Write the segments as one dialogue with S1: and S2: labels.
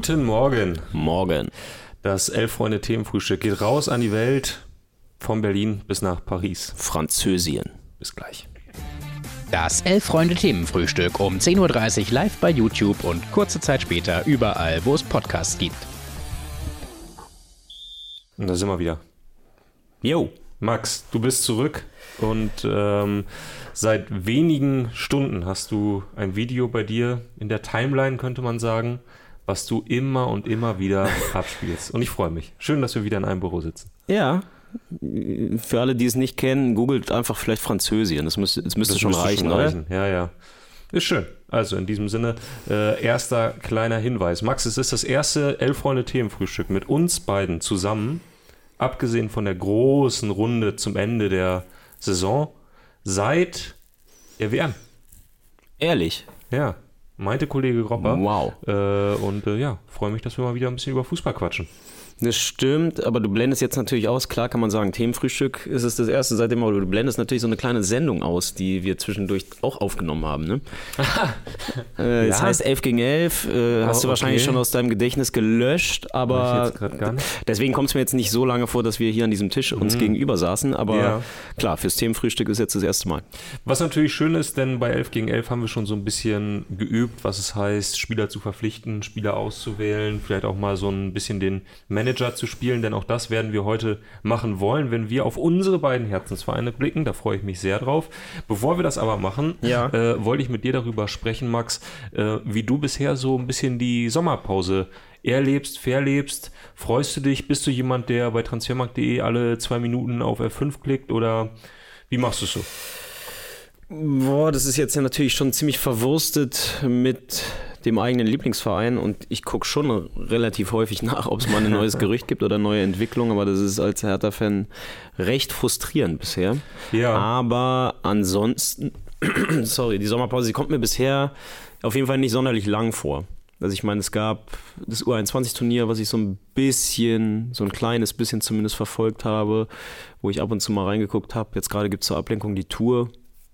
S1: Guten Morgen.
S2: Morgen.
S1: Das Elf-Freunde-Themenfrühstück geht raus an die Welt, von Berlin bis nach Paris.
S2: Französien.
S1: Bis gleich.
S3: Das Elf-Freunde-Themenfrühstück um 10.30 Uhr live bei YouTube und kurze Zeit später überall, wo es Podcasts gibt.
S1: Und da sind wir wieder.
S2: Jo.
S1: Max, du bist zurück und ähm, seit wenigen Stunden hast du ein Video bei dir in der Timeline, könnte man sagen, was du immer und immer wieder abspielst. Und ich freue mich. Schön, dass wir wieder in einem Büro sitzen.
S2: Ja. Für alle, die es nicht kennen, googelt einfach vielleicht Französien. Das müsste, das müsste das schon müsste reichen, schon reichen?
S1: Ja, ja. Ist schön. Also in diesem Sinne, äh, erster kleiner Hinweis. Max, es ist das erste Elf-Freunde-Themenfrühstück mit uns beiden zusammen abgesehen von der großen Runde zum Ende der Saison, seit der WM.
S2: Ehrlich?
S1: Ja, meinte Kollege Gropper.
S2: Wow.
S1: Äh, und äh, ja, freue mich, dass wir mal wieder ein bisschen über Fußball quatschen.
S2: Das stimmt, aber du blendest jetzt natürlich aus, klar kann man sagen, Themenfrühstück ist es das erste seitdem, aber du blendest natürlich so eine kleine Sendung aus, die wir zwischendurch auch aufgenommen haben. Ne? äh, das heißt 11 gegen 11, äh, hast oh, du wahrscheinlich okay. schon aus deinem Gedächtnis gelöscht, aber deswegen kommt es mir jetzt nicht so lange vor, dass wir hier an diesem Tisch uns mhm. gegenüber saßen, aber ja. klar, fürs Themenfrühstück ist jetzt das erste Mal.
S1: Was natürlich schön ist, denn bei 11 gegen 11 haben wir schon so ein bisschen geübt, was es heißt, Spieler zu verpflichten, Spieler auszuwählen, vielleicht auch mal so ein bisschen den Manager Manager zu spielen, denn auch das werden wir heute machen wollen, wenn wir auf unsere beiden Herzensvereine blicken. Da freue ich mich sehr drauf. Bevor wir das aber machen, ja. äh, wollte ich mit dir darüber sprechen, Max, äh, wie du bisher so ein bisschen die Sommerpause erlebst, verlebst. Freust du dich? Bist du jemand, der bei transfermarkt.de alle zwei Minuten auf F5 klickt oder wie machst du es so?
S2: Boah, das ist jetzt ja natürlich schon ziemlich verwurstet mit dem eigenen Lieblingsverein und ich gucke schon relativ häufig nach, ob es mal ein neues Gerücht gibt oder neue Entwicklung, aber das ist als Hertha-Fan recht frustrierend bisher. Ja. Aber ansonsten, sorry, die Sommerpause, sie kommt mir bisher auf jeden Fall nicht sonderlich lang vor. Also ich meine, es gab das U21-Turnier, was ich so ein bisschen, so ein kleines bisschen zumindest verfolgt habe, wo ich ab und zu mal reingeguckt habe. Jetzt gerade gibt es zur Ablenkung die Tour,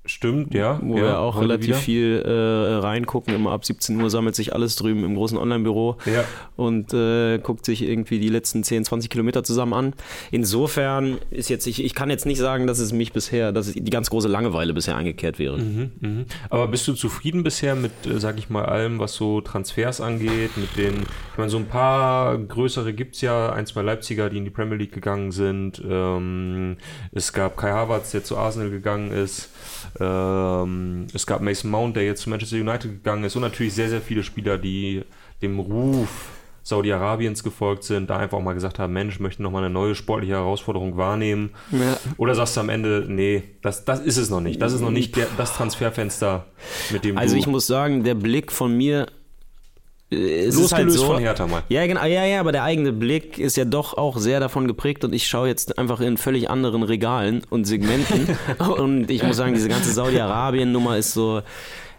S1: Stimmt, ja.
S2: Wo
S1: ja,
S2: wir auch relativ wieder. viel äh, reingucken. Immer ab 17 Uhr sammelt sich alles drüben im großen Online-Büro ja. und äh, guckt sich irgendwie die letzten 10, 20 Kilometer zusammen an. Insofern ist jetzt, ich, ich kann jetzt nicht sagen, dass es mich bisher, dass es die ganz große Langeweile bisher eingekehrt wäre. Mhm,
S1: mh. Aber bist du zufrieden bisher mit, äh, sag ich mal, allem, was so Transfers angeht? Mit den, ich meine, so ein paar größere gibt es ja, ein, zwei Leipziger, die in die Premier League gegangen sind. Ähm, es gab Kai Havertz, der zu Arsenal gegangen ist. Ähm, es gab Mason Mount, der jetzt zu Manchester United gegangen ist und natürlich sehr, sehr viele Spieler, die dem Ruf Saudi-Arabiens gefolgt sind, da einfach auch mal gesagt haben, Mensch, möchten noch mal eine neue sportliche Herausforderung wahrnehmen. Ja. Oder sagst du am Ende, nee, das, das ist es noch nicht. Das ist noch nicht der, das Transferfenster, mit dem
S2: Also ich muss sagen, der Blick von mir
S1: es Losgelöst ist halt so, von Hertha mal.
S2: Ja, genau, ja, ja, aber der eigene Blick ist ja doch auch sehr davon geprägt und ich schaue jetzt einfach in völlig anderen Regalen und Segmenten. Und ich muss sagen, diese ganze Saudi-Arabien-Nummer ist so,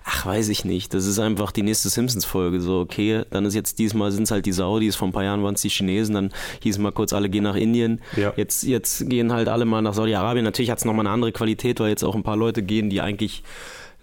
S2: ach, weiß ich nicht, das ist einfach die nächste Simpsons-Folge, so, okay, dann ist jetzt diesmal sind es halt die Saudis, vor ein paar Jahren waren es die Chinesen, dann hießen mal kurz, alle gehen nach Indien, ja. jetzt, jetzt gehen halt alle mal nach Saudi-Arabien, natürlich hat es nochmal eine andere Qualität, weil jetzt auch ein paar Leute gehen, die eigentlich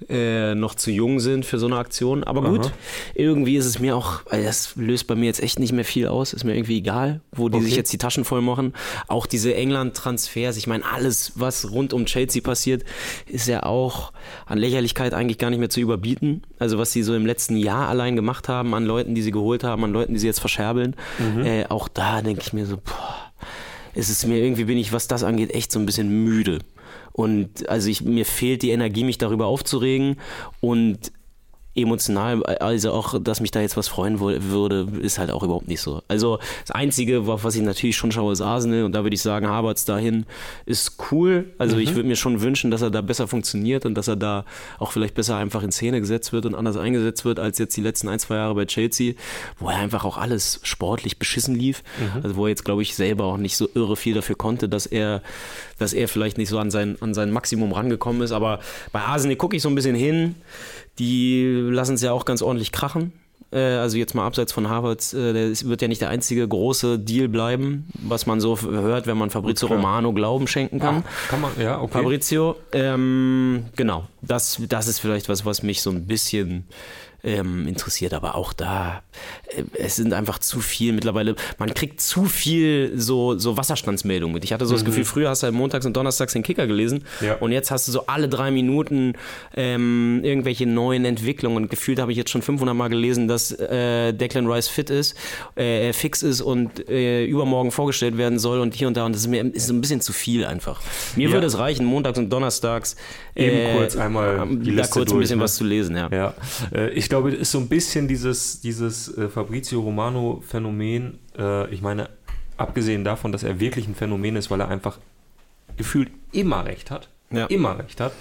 S2: äh, noch zu jung sind für so eine Aktion. Aber gut, Aha. irgendwie ist es mir auch, also das löst bei mir jetzt echt nicht mehr viel aus, ist mir irgendwie egal, wo die okay. sich jetzt die Taschen voll machen. Auch diese England-Transfers, ich meine, alles, was rund um Chelsea passiert, ist ja auch an Lächerlichkeit eigentlich gar nicht mehr zu überbieten. Also was sie so im letzten Jahr allein gemacht haben, an Leuten, die sie geholt haben, an Leuten, die sie jetzt verscherbeln, mhm. äh, auch da denke ich mir so, boah, es ist mir irgendwie, bin ich, was das angeht, echt so ein bisschen müde. Und also ich, mir fehlt die Energie, mich darüber aufzuregen. Und emotional, also auch, dass mich da jetzt was freuen würde, ist halt auch überhaupt nicht so. Also das Einzige, was ich natürlich schon schaue, ist Arsenal und da würde ich sagen, Havertz dahin ist cool. Also mhm. ich würde mir schon wünschen, dass er da besser funktioniert und dass er da auch vielleicht besser einfach in Szene gesetzt wird und anders eingesetzt wird als jetzt die letzten ein, zwei Jahre bei Chelsea, wo er einfach auch alles sportlich beschissen lief. Mhm. Also wo er jetzt, glaube ich, selber auch nicht so irre viel dafür konnte, dass er, dass er vielleicht nicht so an sein, an sein Maximum rangekommen ist. Aber bei Arsenal gucke ich so ein bisschen hin die lassen es ja auch ganz ordentlich krachen. Äh, also jetzt mal abseits von Harvard, äh, der wird ja nicht der einzige große Deal bleiben, was man so hört, wenn man Fabrizio Romano Glauben schenken kann.
S1: Ah, kann man, ja, okay.
S2: Fabrizio, ähm, genau, das, das ist vielleicht was, was mich so ein bisschen ähm, interessiert. Aber auch da, äh, es sind einfach zu viel mittlerweile. Man kriegt zu viel so, so Wasserstandsmeldungen mit. Ich hatte so das Gefühl, früher hast du halt montags und donnerstags den Kicker gelesen
S1: Ja.
S2: und jetzt hast du so alle drei Minuten ähm, irgendwelche neuen Entwicklungen. Und gefühlt habe ich jetzt schon 500 Mal gelesen, dass äh, Declan Rice fit ist, äh, fix ist und äh, übermorgen vorgestellt werden soll und hier und da. Und das ist mir ist so ein bisschen zu viel einfach. Mir
S1: Ja.
S2: würde es reichen, montags und donnerstags
S1: Eben kurz einmal die
S2: da
S1: Liste
S2: kurz ein
S1: durch,
S2: bisschen
S1: ne?
S2: was zu lesen, ja.
S1: Ja, äh, ich glaube, es ist so ein bisschen dieses, dieses äh, Fabrizio Romano-Phänomen. Äh, ich meine, abgesehen davon, dass er wirklich ein Phänomen ist, weil er einfach gefühlt immer recht hat,
S2: Ja.
S1: immer recht hat,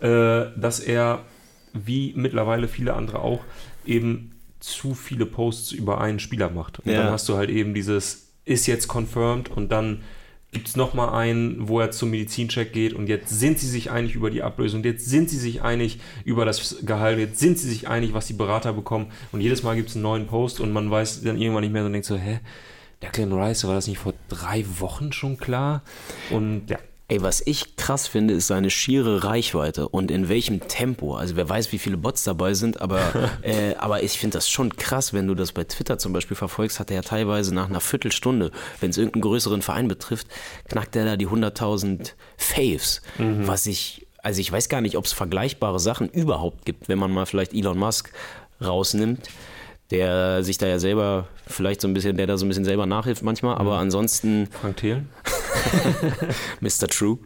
S1: äh, dass er, wie mittlerweile viele andere auch, eben zu viele Posts über einen Spieler macht. Und
S2: Ja.
S1: dann hast du halt eben dieses, ist jetzt confirmed und dann gibt es nochmal einen, wo er zum Medizincheck geht und jetzt sind sie sich einig über die Ablösung, jetzt sind sie sich einig über das Gehalt, jetzt sind sie sich einig, was die Berater bekommen. Und jedes Mal gibt es einen neuen Post und man weiß dann irgendwann nicht mehr und denkt so, hä, Declan Rice, war das nicht vor drei Wochen schon klar? Und ja,
S2: Ey, was ich krass finde, ist seine schiere Reichweite und in welchem Tempo. Also wer weiß, wie viele Bots dabei sind, aber, äh, aber ich finde das schon krass, wenn du das bei Twitter zum Beispiel verfolgst, hat er ja teilweise nach einer Viertelstunde, wenn es irgendeinen größeren Verein betrifft, knackt er da die 100.000 Faves, was ich, also ich weiß gar nicht, ob es vergleichbare Sachen überhaupt gibt, wenn man mal vielleicht Elon Musk rausnimmt. Der sich da ja selber vielleicht so ein bisschen, der da so ein bisschen selber nachhilft manchmal, aber ansonsten
S1: Frank Thelen?
S2: Mr. True.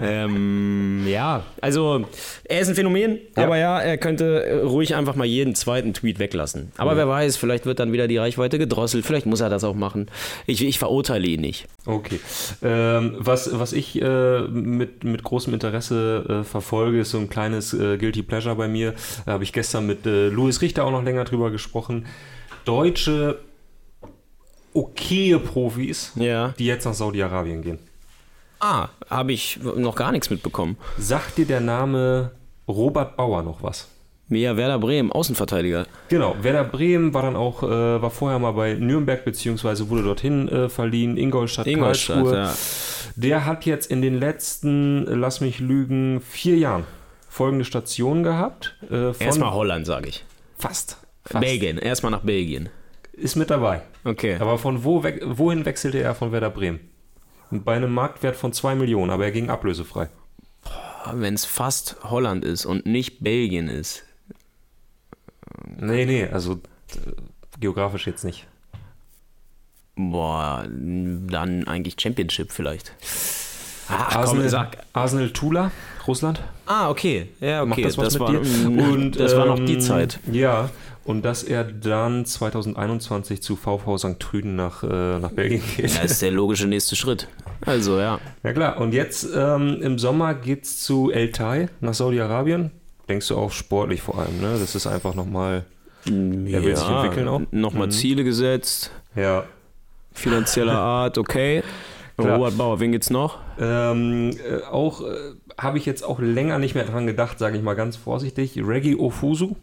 S2: ähm, ja, also er ist ein Phänomen,
S1: Ja.
S2: aber ja, er könnte äh, ruhig einfach mal jeden zweiten Tweet weglassen. Aber wer weiß, vielleicht wird dann wieder die Reichweite gedrosselt, vielleicht muss er das auch machen. Ich, ich verurteile ihn nicht.
S1: Okay. Ähm, was, was ich äh, mit, mit großem Interesse äh, verfolge, ist so ein kleines äh, Guilty Pleasure bei mir. Da habe ich gestern mit äh, Louis Richter auch noch länger drüber gesprochen. Deutsche okaye Profis,
S2: Ja.
S1: die jetzt nach Saudi-Arabien gehen.
S2: Ah, habe ich noch gar nichts mitbekommen.
S1: Sagt dir der Name Robert Bauer noch was?
S2: Mia Werder Bremen, Außenverteidiger.
S1: Genau, Werder Bremen war dann auch, äh, war vorher mal bei Nürnberg, beziehungsweise wurde dorthin äh, verliehen, Ingolstadt,
S2: Ingolstadt,
S1: Karlsruhe.
S2: ja.
S1: Der hat jetzt in den letzten, lass mich lügen, vier Jahren folgende Stationen gehabt. Äh,
S2: Erstmal Holland, sage ich.
S1: fast. fast.
S2: Belgien, erstmal nach Belgien.
S1: Ist mit dabei.
S2: Okay.
S1: Aber von wo weg, wohin wechselte er von Werder Bremen? Bei einem Marktwert von 2 Millionen, aber er ging ablösefrei.
S2: Wenn es fast Holland ist und nicht Belgien ist,
S1: Nee, nee, also äh, geografisch jetzt nicht.
S2: boah, dann eigentlich Championship vielleicht. Ach, komm,
S1: Arsenal,
S2: sag.
S1: Arsenal Tula, Russland.
S2: Ah, okay. Ja, okay.
S1: Macht das was mit
S2: war,
S1: dir?
S2: Und, das war noch die
S1: ähm,
S2: Zeit.
S1: Ja, und dass er dann 2021 zu VV St. Trüden nach, äh, nach Belgien geht.
S2: Das ist der logische nächste Schritt. Also, ja.
S1: Ja klar, und jetzt ähm, im Sommer geht's zu El Tai nach Saudi-Arabien. Denkst du auch sportlich vor allem, ne? Das ist einfach nochmal, er will sich entwickeln auch.
S2: Nochmal
S1: Mhm.
S2: Ziele gesetzt,
S1: Ja.
S2: finanzieller Art, okay.
S1: Klar.
S2: Robert Bauer, wen geht's noch?
S1: Ähm, äh, auch äh, habe ich jetzt auch länger nicht mehr dran gedacht, sage ich mal ganz vorsichtig. Reggie Ofusu.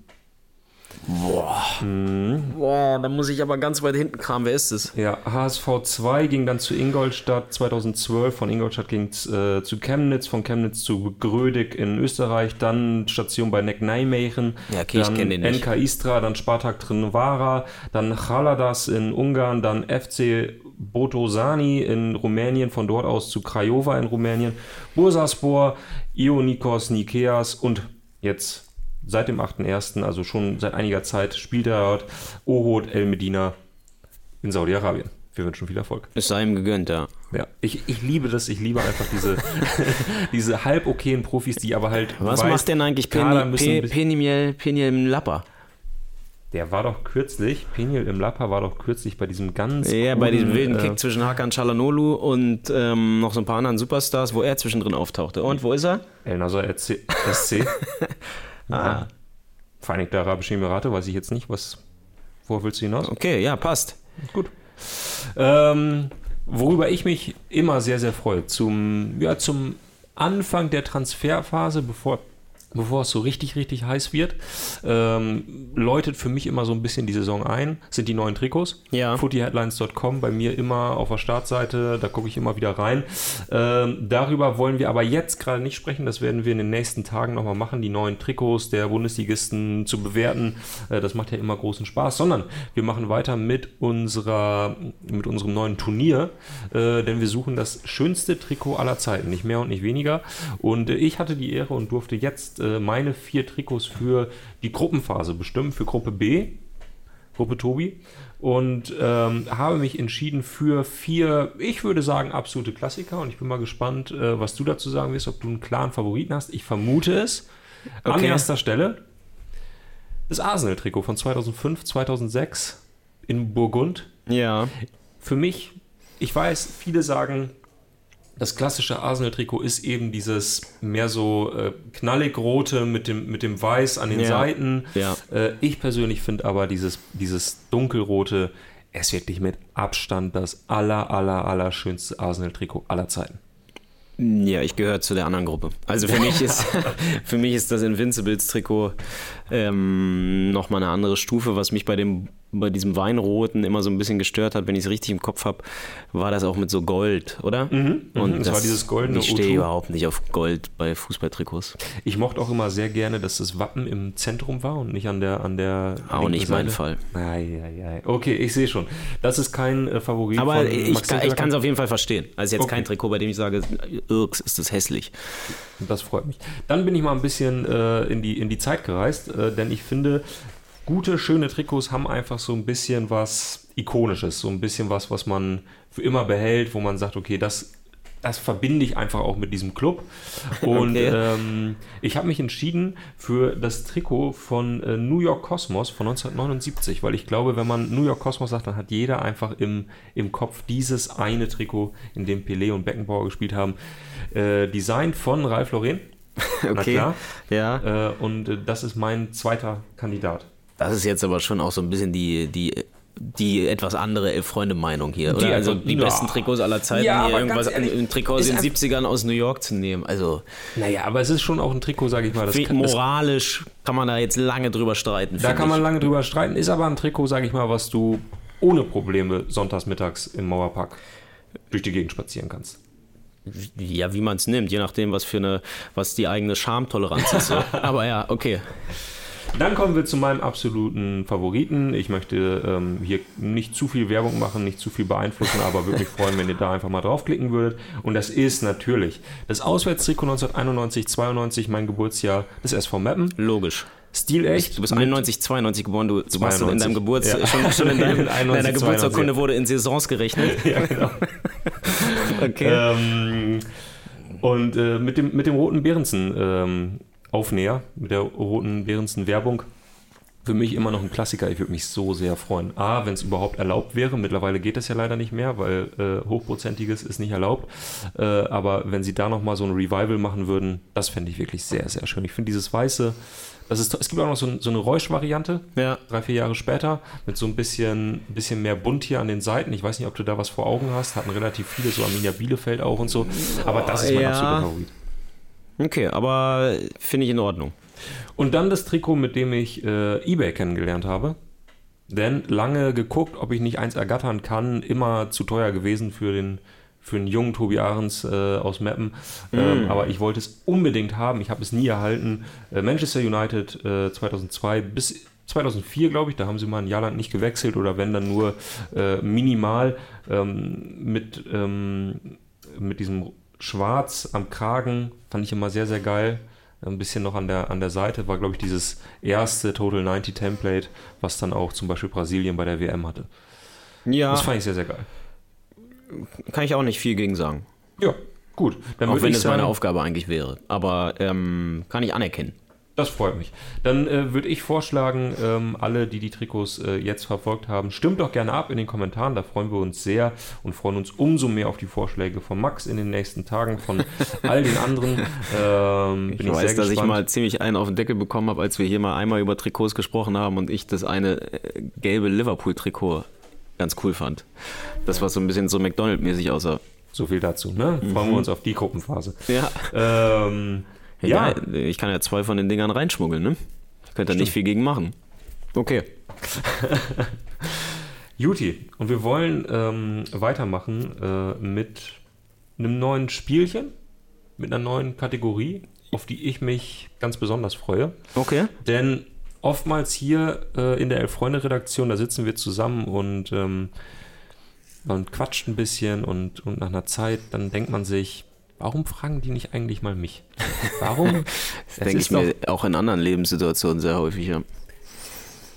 S2: Boah, da muss ich aber ganz weit hinten kramen. Wer ist es?
S1: Ja, HSV 2 ging dann zu Ingolstadt 2012, von Ingolstadt ging es äh, zu Chemnitz, von Chemnitz zu Grödig in Österreich, dann Station bei Neck Nijmegen,
S2: Ja, okay, ich
S1: dann
S2: kenn den nicht.
S1: NK Istra, dann Spartak Trnavara, dann Chaladas in Ungarn, dann FC Botosani in Rumänien, von dort aus zu Craiova in Rumänien, Bursaspor, Ionikos Nikeas und jetzt seit dem 8.1., also schon seit einiger Zeit, spielt er dort Ohod El Medina in Saudi-Arabien. Wir wünschen viel Erfolg.
S2: Es sei ihm gegönnt, ja.
S1: Ja, ich, ich liebe das. Ich liebe einfach diese, diese halb okayen Profis, die aber halt.
S2: Was
S1: weiß,
S2: macht denn eigentlich
S1: Kader
S2: Penny,
S1: müssen
S2: Pe,
S1: ein bisschen-
S2: Penimiel, Penimiel Lapper?
S1: Der war doch kürzlich, Peniel im Lappa war doch kürzlich bei diesem ganz.
S2: Ja, bei diesem wilden
S1: äh,
S2: Kick zwischen Hakan Çalhanoğlu und ähm, noch so ein paar anderen Superstars, wo er zwischendrin auftauchte. Und wo ist er?
S1: El Nasser SC. Ah. Vereinigte Arabische Emirate, weiß ich jetzt nicht. Was, worauf willst du hinaus?
S2: Okay, ja, passt.
S1: Gut. Ähm, worüber ich mich immer sehr, sehr freue, zum, ja, zum Anfang der Transferphase, bevor bevor es so richtig, richtig heiß wird. Ähm, läutet für mich immer so ein bisschen die Saison ein, sind die neuen Trikots.
S2: Ja.
S1: Footyheadlines.com, bei mir immer auf der Startseite, da gucke ich immer wieder rein. Ähm, darüber wollen wir aber jetzt gerade nicht sprechen, das werden wir in den nächsten Tagen nochmal machen, die neuen Trikots der Bundesligisten zu bewerten. Äh, das macht ja immer großen Spaß, sondern wir machen weiter mit unserer, mit unserem neuen Turnier, äh, denn wir suchen das schönste Trikot aller Zeiten, nicht mehr und nicht weniger. Und äh, ich hatte die Ehre und durfte jetzt äh, meine vier Trikots für die Gruppenphase bestimmen, für Gruppe B, Gruppe Tobi, und ähm, habe mich entschieden für vier, ich würde sagen, absolute Klassiker. Und ich bin mal gespannt, äh, was du dazu sagen wirst, ob du einen klaren Favoriten hast. Ich vermute es. An
S2: Okay.
S1: erster Stelle das Arsenal-Trikot von 2005, 2006 in Burgund.
S2: Ja.
S1: Für mich, ich weiß, viele sagen, das klassische Arsenal-Trikot ist eben dieses mehr so äh, knallig rote mit dem, mit dem Weiß an den
S2: Ja.
S1: Seiten.
S2: Ja.
S1: Äh, ich persönlich finde aber dieses, dieses dunkelrote, es wirklich mit Abstand das aller, aller, aller schönste Arsenal-Trikot aller Zeiten.
S2: Ja, ich gehöre zu der anderen Gruppe. Also für mich ist, für mich ist das Invincibles-Trikot ähm, nochmal eine andere Stufe, was mich bei dem bei diesem Weinroten immer so ein bisschen gestört hat, wenn ich es richtig im Kopf habe, war das auch mit so Gold, oder?
S1: mhm, das war dieses goldene
S2: Ich stehe
S1: O2.
S2: überhaupt nicht auf Gold bei Fußballtrikots.
S1: Ich mochte auch immer sehr gerne, dass das Wappen im Zentrum war und nicht an der an der
S2: Auch nicht mein
S1: Seite.
S2: Fall.
S1: Ei, ei, ei. Okay, ich sehe schon. Das ist kein äh, Favorit
S2: Aber
S1: von
S2: ich,
S1: Max
S2: kann- ich kann es auf jeden Fall verstehen. Also jetzt
S1: Okay.
S2: kein Trikot, bei dem ich sage, irks, ist das hässlich.
S1: Das freut mich. Dann bin ich mal ein bisschen äh, in, die, in die Zeit gereist, äh, denn ich finde, gute, schöne Trikots haben einfach so ein bisschen was Ikonisches, so ein bisschen was, was man für immer behält, wo man sagt, okay, das, das verbinde ich einfach auch mit diesem Club. Und
S2: Okay.
S1: ähm, ich habe mich entschieden für das Trikot von äh, New York Cosmos von 1979, weil ich glaube, wenn man New York Cosmos sagt, dann hat jeder einfach im, im Kopf dieses eine Trikot, in dem Pelé und Beckenbauer gespielt haben. Äh, designt von Ralf Lauren. Na
S2: Okay.
S1: klar.
S2: Ja.
S1: Äh, und äh, das ist mein zweiter Kandidat.
S2: Das ist jetzt aber schon auch so ein bisschen die, die, die etwas andere Elf-Freunde-Meinung hier, oder?
S1: Die-
S2: also
S1: also,
S2: die
S1: ja.
S2: besten Trikots aller Zeiten,
S1: Ja,
S2: irgendwas
S1: ehrlich,
S2: ein Trikot aus den
S1: einfach-
S2: 70ern aus New York zu nehmen. Also
S1: Naja, aber es ist schon auch ein Trikot, sage ich mal. Das kann, das,
S2: moralisch kann man da jetzt lange drüber streiten.
S1: da kann man
S2: ich.
S1: lange drüber streiten. Ist aber ein Trikot, sage ich mal, was du ohne Probleme sonntags mittags im Mauerpark durch die Gegend spazieren kannst.
S2: Ja, wie man es nimmt, je nachdem, was für eine, was die eigene Schamtoleranz ist. So. Aber ja, okay.
S1: Dann kommen wir zu meinem absoluten Favoriten. Ich möchte ähm, hier nicht zu viel Werbung machen, nicht zu viel beeinflussen, aber würde mich freuen, wenn ihr da einfach mal draufklicken würdet. Und das ist natürlich das Auswärtstrikot 1991, 92, mein Geburtsjahr des SV Meppen.
S2: Logisch.
S1: Stilecht.
S2: Du bist
S1: mit-
S2: 91, 92 geboren, du, du machst in
S1: 92.
S2: deinem Geburts
S1: Ja.
S2: schon, schon in, deinem,
S1: In 91,
S2: deiner Geburtsurkunde
S1: 92.
S2: wurde in Saisons gerechnet.
S1: Ja, genau.
S2: Okay.
S1: Ähm, und äh, mit, dem, mit dem roten Behrensen ähm, Aufnäher, mit der roten Behrensen Werbung, für mich immer noch ein Klassiker. Ich würde mich so sehr freuen. A, wenn es überhaupt erlaubt wäre. Mittlerweile geht das ja leider nicht mehr, weil äh, hochprozentiges ist nicht erlaubt. Äh, aber wenn sie da nochmal so ein Revival machen würden, das fände ich wirklich sehr, sehr schön. Ich finde dieses Weiße, das ist, es gibt auch noch so, ein, so eine Räusch-Variante,
S2: Ja.
S1: drei, vier Jahre später, mit so ein bisschen, bisschen mehr bunt hier an den Seiten. Ich weiß nicht, ob du da was vor Augen hast. Hatten relativ viele, so Arminia Bielefeld auch und so. Aber das ist mein
S2: Ja.
S1: absoluter Favorit.
S2: Okay, aber finde ich in Ordnung.
S1: Und dann das Trikot, mit dem ich äh, eBay kennengelernt habe. Denn lange geguckt, ob ich nicht eins ergattern kann, immer zu teuer gewesen für den, für einen jungen Tobi Ahrens äh, aus Meppen. Ähm, aber ich wollte es unbedingt haben. Ich habe es nie erhalten. Äh, Manchester United äh, 2002 bis 2004, glaube ich, da haben sie mal ein Jahr lang nicht gewechselt oder wenn dann nur äh, minimal ähm, mit, ähm, mit diesem Schwarz am Kragen. Fand ich immer sehr, sehr geil. Ein bisschen noch an der, an der Seite war, glaube ich, dieses erste Total 90 Template, was dann auch zum Beispiel Brasilien bei der WM hatte.
S2: Ja,
S1: Das fand ich sehr, sehr geil.
S2: kann ich auch nicht viel gegen sagen.
S1: Ja, gut. Dann
S2: Auch wenn es meine Aufgabe eigentlich wäre. Aber ähm, kann ich anerkennen.
S1: Das freut mich. Dann äh, würde ich vorschlagen, ähm, alle, die die Trikots äh, jetzt verfolgt haben, stimmt doch gerne ab in den Kommentaren. Da freuen wir uns sehr und freuen uns umso mehr auf die Vorschläge von Max in den nächsten Tagen, von all den anderen. Ähm,
S2: Ich
S1: bin ich
S2: weiß,
S1: sehr
S2: dass ich
S1: gespannt.
S2: mal ziemlich einen auf den Deckel bekommen habe, als wir hier mal einmal über Trikots gesprochen haben und ich das eine äh, gelbe Liverpool-Trikot ganz cool fand. Das, was so ein bisschen so McDonald-mäßig aussah.
S1: So viel dazu, ne? Freuen wir uns auf die Gruppenphase.
S2: Ja.
S1: Ähm,
S2: Egal, ich kann ja zwei von den Dingern reinschmuggeln, ne? Könnt ihr nicht viel gegen machen. Okay.
S1: Juti, und wir wollen ähm, weitermachen äh, mit einem neuen Spielchen, mit einer neuen Kategorie, auf die ich mich ganz besonders freue.
S2: Okay.
S1: Denn oftmals hier äh, in der Elf-Freunde-Redaktion, da sitzen wir zusammen und ähm, man quatscht ein bisschen und, und nach einer Zeit, dann denkt man sich, warum fragen die nicht eigentlich mal mich? Warum?
S2: Das denke ich mir auch in anderen Lebenssituationen sehr häufig, ja.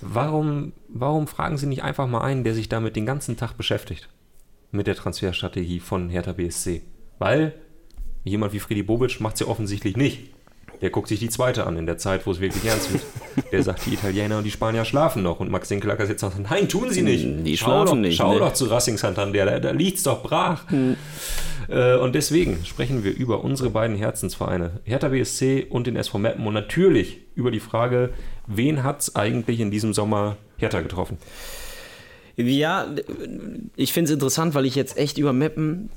S1: Warum, warum fragen sie nicht einfach mal einen, der sich damit den ganzen Tag beschäftigt? Mit der Transferstrategie von Hertha BSC. Weil jemand wie Freddy Bobic macht es ja offensichtlich nicht. Der guckt sich die zweite an in der Zeit, wo es wirklich ernst wird. Der sagt, die Italiener und die Spanier schlafen noch. Und Max Dinkelacke jetzt sagt, nein, tun sie nicht.
S2: Die
S1: schau
S2: schlafen
S1: doch,
S2: nicht,
S1: Schau
S2: ne.
S1: doch zu Racing Santander, da, da liegt's doch brach. Äh, und deswegen sprechen wir über unsere beiden Herzensvereine, Hertha BSC und den SV Meppen. Und natürlich über die Frage, wen hat's eigentlich in diesem Sommer Hertha getroffen?
S2: Ja, ich finde es interessant, weil ich jetzt echt über Mappen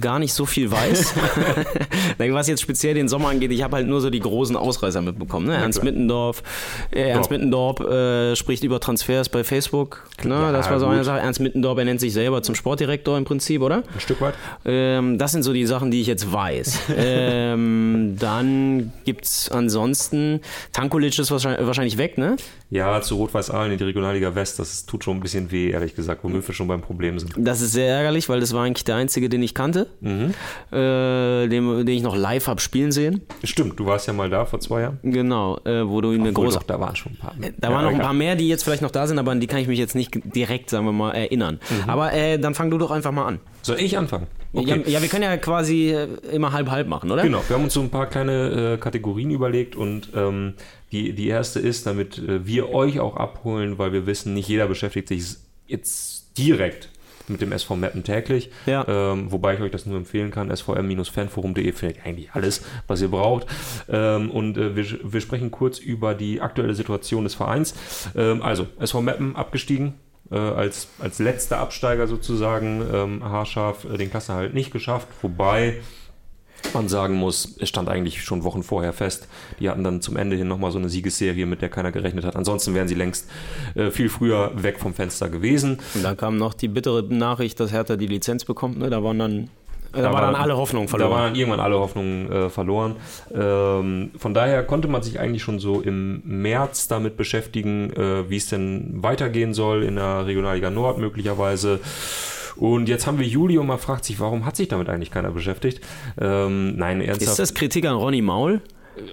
S2: gar nicht so viel weiß. Was jetzt speziell den Sommer angeht, ich habe halt nur so die großen Ausreißer mitbekommen. Ne? Ernst. Mittendorf, äh, Ernst. Mittendorf äh, spricht über Transfers bei Facebook. Ne?
S1: Ja,
S2: das war so eine
S1: gut.
S2: Sache. Ernst Mittendorf, er nennt sich selber zum Sportdirektor im Prinzip, oder?
S1: Ein Stück weit?
S2: Ähm, das sind so die Sachen, die ich jetzt weiß. ähm, dann gibt es ansonsten, Tankulic ist wahrscheinlich, wahrscheinlich weg, ne?
S1: Ja, zu Rot-Weiß Aalen in die Regionalliga West, das tut schon ein bisschen weh, ehrlich gesagt, womit wir schon beim Problem sind.
S2: Das ist sehr ärgerlich, weil das war eigentlich der einzige, den ich kannte, äh, den, den ich noch live habe spielen sehen.
S1: Stimmt, du warst ja mal da vor zwei Jahren.
S2: Genau, äh, wo du eine
S1: Obwohl,
S2: große.
S1: doch, da waren schon ein paar.
S2: Da waren noch ein paar mehr, die jetzt vielleicht noch da sind, aber an die kann ich mich jetzt nicht direkt, sagen wir mal, erinnern. Aber äh, dann fang du doch einfach mal an.
S1: Soll ich anfangen?
S2: Ja, ja, wir können ja quasi äh, immer halb-halb machen, oder?
S1: Genau, wir haben uns so ein paar kleine äh, Kategorien überlegt und ähm, die, die erste ist, damit äh, wir euch auch abholen, weil wir wissen, nicht jeder beschäftigt sich jetzt direkt mit dem SV Mappen täglich.
S2: Ja.
S1: Ähm, wobei ich euch das nur empfehlen kann, svm-fanforum.de findet eigentlich alles, was ihr braucht. Ähm, und äh, wir, wir sprechen kurz über die aktuelle Situation des Vereins. Ähm, also, SV Mappen abgestiegen, äh, als, als letzter Absteiger sozusagen, ähm, haarscharf äh, den Klassenerhalt nicht geschafft, wobei man sagen muss, es stand eigentlich schon Wochen vorher fest. Die hatten dann zum Ende hin nochmal so eine Siegesserie, mit der keiner gerechnet hat. Ansonsten wären sie längst äh, viel früher weg vom Fenster gewesen.
S2: Und dann kam noch die bittere Nachricht, dass Hertha die Lizenz bekommt. Ne? Da waren dann, äh, da war dann alle Hoffnung verloren.
S1: Da waren irgendwann alle Hoffnungen äh, verloren. Ähm, von daher konnte man sich eigentlich schon so im März damit beschäftigen, äh, wie es denn weitergehen soll in der Regionalliga Nord möglicherweise. Und jetzt haben wir Juli und man fragt sich, warum hat sich damit eigentlich keiner beschäftigt? Ähm, nein, ernsthaft.
S2: Ist das Kritik an Ronny Maul?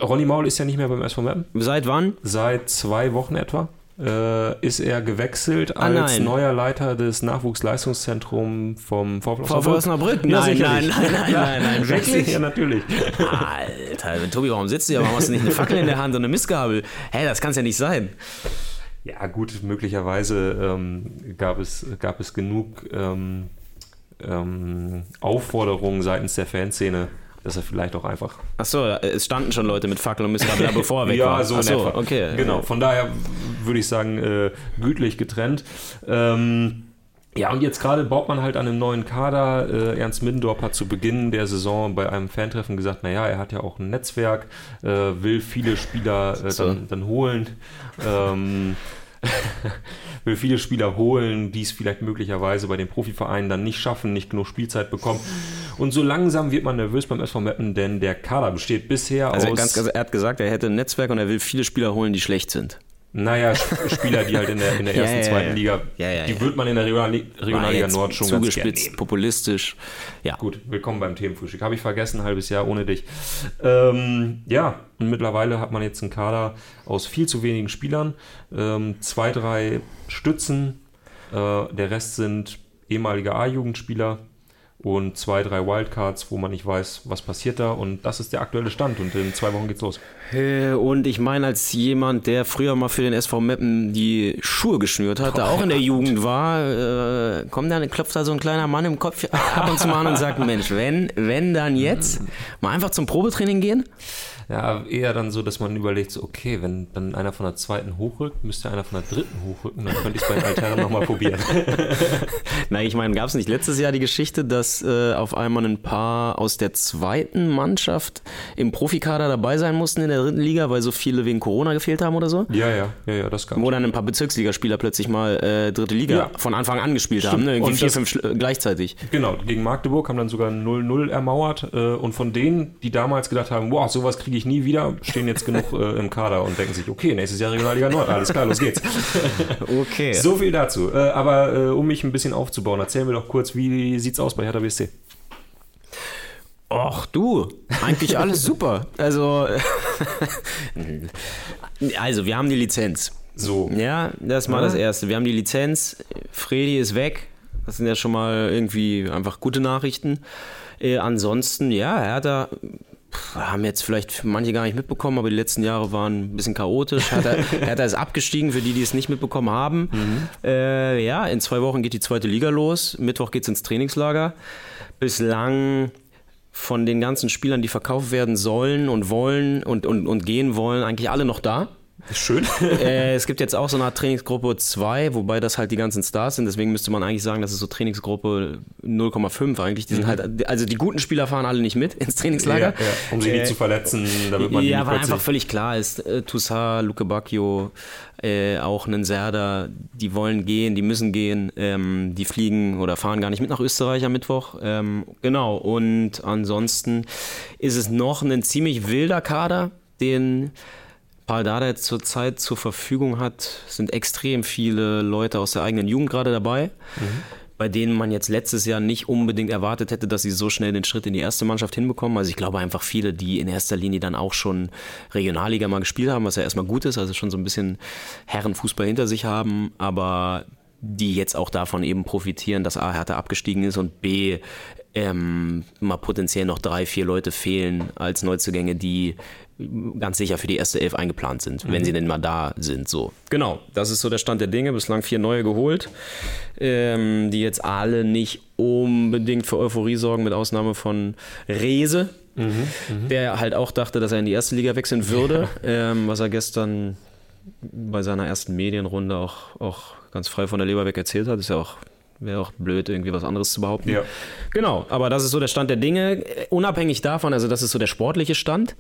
S1: Ronny Maul ist ja nicht mehr beim SV Meppen.
S2: Seit wann?
S1: Seit zwei Wochen etwa äh, ist er gewechselt
S2: Ah,
S1: als
S2: nein.
S1: neuer Leiter des Nachwuchsleistungszentrums vom VfL
S2: Osnabrück?
S1: Ja,
S2: Nein, nein, nein, nein, nein, nein, wirklich?
S1: Ja, natürlich.
S2: Alter, Tobi, warum sitzt du hier? Warum hast du nicht eine Fackel in der Hand und eine Missgabel? Hä, das kann's ja nicht sein.
S1: Ja, gut, möglicherweise ähm, gab, es, gab es genug ähm, ähm, Aufforderungen seitens der Fanszene, dass er vielleicht auch einfach.
S2: Achso, es standen schon Leute mit Fackel und Missgabel, bevor er weg
S1: ja,
S2: war.
S1: so
S2: Ach
S1: in etwa.
S2: okay.
S1: Genau, von daher würde ich sagen, äh, gütlich getrennt. Ähm, ja, und jetzt gerade baut man halt an einem neuen Kader. Äh, Ernst Middendorf hat zu Beginn der Saison bei einem Fantreffen gesagt, naja, er hat ja auch ein Netzwerk, äh, will viele Spieler äh, dann, dann holen. Ähm, will viele Spieler holen, die es vielleicht möglicherweise bei den Profivereinen dann nicht schaffen, nicht genug Spielzeit bekommen. Und so langsam wird man nervös beim SV Meppen, denn der Kader besteht bisher
S2: Also
S1: aus...
S2: ganz, ganz, er hat gesagt, er hätte ein Netzwerk und er will viele Spieler holen, die schlecht sind.
S1: Naja, Sp- Spieler, die halt in der, in der ersten,
S2: ja,
S1: zweiten
S2: ja.
S1: Liga,
S2: Ja, ja,
S1: die wird man in der Regionalli- Regionalliga Nord schon ganz
S2: zugespitzt,
S1: nehmen.
S2: populistisch. Ja.
S1: Gut, willkommen beim Themenfrühstück. Habe ich vergessen, ein halbes Jahr ohne dich. Ähm, ja, und mittlerweile hat man jetzt einen Kader aus viel zu wenigen Spielern. Ähm, zwei, drei Stützen. Äh, der Rest sind ehemalige A-Jugendspieler und zwei, drei Wildcards, wo man nicht weiß, was passiert da. Und das ist der aktuelle Stand. Und in zwei Wochen geht's los.
S2: Und ich meine, als jemand, der früher mal für den SV Meppen die Schuhe geschnürt hat, der auch in der Jugend war, äh, kommt dann, klopft da so ein kleiner Mann im Kopf ab und zu mal an und sagt, Mensch, wenn, wenn dann jetzt, mal einfach zum Probetraining gehen?
S1: Ja, eher dann so, dass man überlegt, so, okay, wenn dann einer von der zweiten hochrückt, müsste einer von der dritten hochrücken, dann könnte ich es bei den Altherren nochmal probieren.
S2: Na, ich meine, gab es nicht letztes Jahr die Geschichte, dass äh, auf einmal ein paar aus der zweiten Mannschaft im Profikader dabei sein mussten in der dritten Liga, weil so viele wegen Corona gefehlt haben oder so?
S1: Ja, ja, ja, ja, das gab
S2: Wo dann ein paar Bezirksligaspieler plötzlich mal äh, dritte Liga
S1: Ja.
S2: von Anfang an gespielt
S1: Stimmt.
S2: haben, ne? irgendwie
S1: Und
S2: vier, fünf äh, gleichzeitig.
S1: Genau, gegen Magdeburg haben dann sogar 0-0 ermauert äh, und von denen, die damals gedacht haben, wow, sowas kriege ich nie wieder, stehen jetzt genug äh, im Kader und denken sich, okay, nächstes Jahr Regionalliga Nord, alles klar, los geht's.
S2: Okay.
S1: So viel dazu. Äh, aber äh, um mich ein bisschen aufzubauen, erzählen wir doch kurz, wie sieht's aus bei Hertha BSC?
S2: Och du, eigentlich alles super. Also, also wir haben die Lizenz.
S1: So.
S2: Ja, das ist mal
S1: Ja.
S2: das Erste. Wir haben die Lizenz. Fredi ist weg. Das sind ja schon mal irgendwie einfach gute Nachrichten. Äh, ansonsten, ja, Hertha haben jetzt vielleicht manche gar nicht mitbekommen, aber die letzten Jahre waren ein bisschen chaotisch. Hertha, Hertha ist abgestiegen, für die, die es nicht mitbekommen haben. Äh, ja, in zwei Wochen geht die zweite Liga los. Mittwoch geht es ins Trainingslager. Bislang von den ganzen Spielern, die verkauft werden sollen und wollen und, und, und gehen wollen, eigentlich alle noch da.
S1: Schön.
S2: Äh, es gibt jetzt auch so eine Art Trainingsgruppe 2, wobei das halt die ganzen Stars sind. Deswegen müsste man eigentlich sagen, das ist so Trainingsgruppe 0,5 eigentlich. Die sind halt, also die guten Spieler fahren alle nicht mit ins Trainingslager.
S1: Ja, ja, um sie
S2: Äh,
S1: nicht zu verletzen, damit man die
S2: ja, weil einfach völlig klar ist, äh, Toussaint, Luke Bacchio, äh, auch einen Serda, die wollen gehen, die müssen gehen, ähm, die fliegen oder fahren gar nicht mit nach Österreich am Mittwoch. Ähm, genau, und ansonsten ist es noch ein ziemlich wilder Kader, den Paul Dardai zurzeit zur Verfügung hat, sind extrem viele Leute aus der eigenen Jugend gerade dabei, bei denen man jetzt letztes Jahr nicht unbedingt erwartet hätte, dass sie so schnell den Schritt in die erste Mannschaft hinbekommen. Also ich glaube einfach viele, die in erster Linie dann auch schon Regionalliga mal gespielt haben, was ja erstmal gut ist, also schon so ein bisschen Herrenfußball hinter sich haben, aber die jetzt auch davon eben profitieren, dass A, Hertha abgestiegen ist und B, ähm, mal potenziell noch drei, vier Leute fehlen als Neuzugänge, die ganz sicher für die erste Elf eingeplant sind, wenn sie denn mal da sind. So. Genau, das ist so der Stand der Dinge. Bislang vier neue geholt, ähm, die jetzt alle nicht unbedingt für Euphorie sorgen, mit Ausnahme von Rese, der halt auch dachte, dass er in die erste Liga wechseln würde, ähm, was er gestern bei seiner ersten Medienrunde auch, auch ganz frei von der Leber weg erzählt hat. Ist ja auch, wäre auch blöd, irgendwie was anderes zu behaupten.
S1: Ja.
S2: Genau, aber das ist so der Stand der Dinge. Unabhängig davon, also das ist so der sportliche Stand.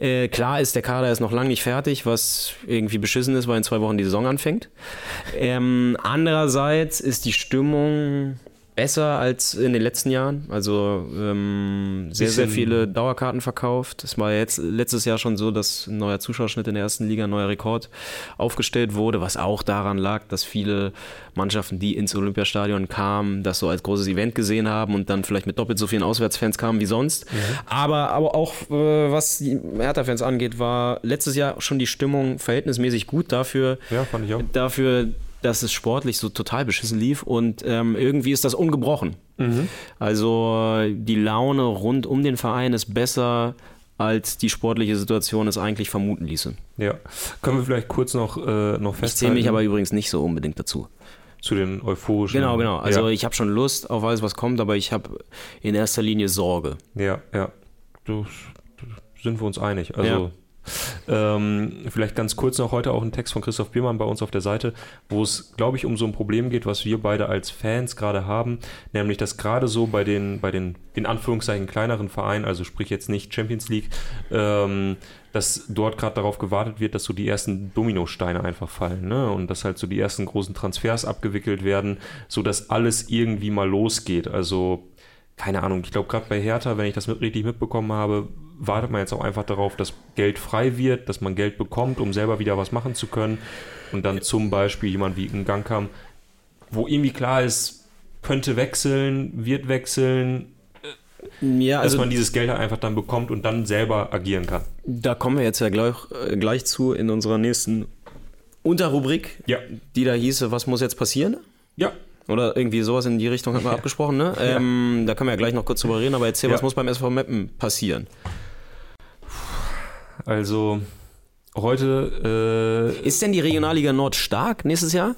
S2: Äh, klar ist, der Kader ist noch lange nicht fertig, was irgendwie beschissen ist, weil in zwei Wochen die Saison anfängt. Ähm, andererseits ist die Stimmung besser als in den letzten Jahren. Also ähm, sehr, sehr viele Dauerkarten verkauft. Es war jetzt letztes Jahr schon so, dass ein neuer Zuschauerschnitt in der ersten Liga, ein neuer Rekord aufgestellt wurde, was auch daran lag, dass viele Mannschaften, die ins Olympiastadion kamen, das so als großes Event gesehen haben und dann vielleicht mit doppelt so vielen Auswärtsfans kamen wie sonst. Aber, aber auch äh, was die Hertha-Fans angeht, war letztes Jahr schon die Stimmung verhältnismäßig gut dafür,
S1: Ja, fand ich auch.
S2: dafür, dass es sportlich so total beschissen lief und ähm, irgendwie ist das ungebrochen. Also äh, die Laune rund um den Verein ist besser, als die sportliche Situation es eigentlich vermuten ließe.
S1: Ja. Können wir vielleicht kurz noch, äh, noch
S2: Ich
S1: festhalten
S2: zähle mich aber übrigens nicht so unbedingt dazu.
S1: zu den euphorischen.
S2: Genau, genau. Also
S1: ja,
S2: ich habe schon Lust auf alles, was kommt, aber ich habe in erster Linie Sorge.
S1: ja, ja. Du, sind wir uns einig. Also ähm, vielleicht ganz kurz noch heute auch ein Text von Christoph Biermann bei uns auf der Seite, wo es, glaube ich, um so ein Problem geht, was wir beide als Fans gerade haben, nämlich dass gerade so bei den, bei den in Anführungszeichen kleineren Vereinen, also sprich jetzt nicht Champions League, ähm, dass dort gerade darauf gewartet wird, dass so die ersten Dominosteine einfach fallen, ne? Und dass halt so die ersten großen Transfers abgewickelt werden, sodass alles irgendwie mal losgeht. Also keine Ahnung, ich glaube gerade bei Hertha, wenn ich das mit, richtig mitbekommen habe, wartet man jetzt auch einfach darauf, dass Geld frei wird, dass man Geld bekommt, um selber wieder was machen zu können. Und dann zum Beispiel jemand wie ein Gang kam, wo irgendwie klar ist, könnte wechseln, wird wechseln,
S2: Ja,
S1: dass
S2: also
S1: man dieses Geld halt einfach dann bekommt und dann selber agieren kann.
S2: da kommen wir jetzt ja gleich, äh, gleich zu in unserer nächsten Unterrubrik,
S1: Ja.
S2: die da hieße, was muss jetzt passieren?
S1: Ja.
S2: Oder irgendwie sowas in die Richtung haben wir abgesprochen, ne? Ähm, da können wir ja gleich noch kurz drüber reden, aber erzähl, was
S1: Ja.
S2: muss beim SV Meppen passieren?
S1: Also heute,
S2: Ist denn die Regionalliga Nord stark nächstes Jahr?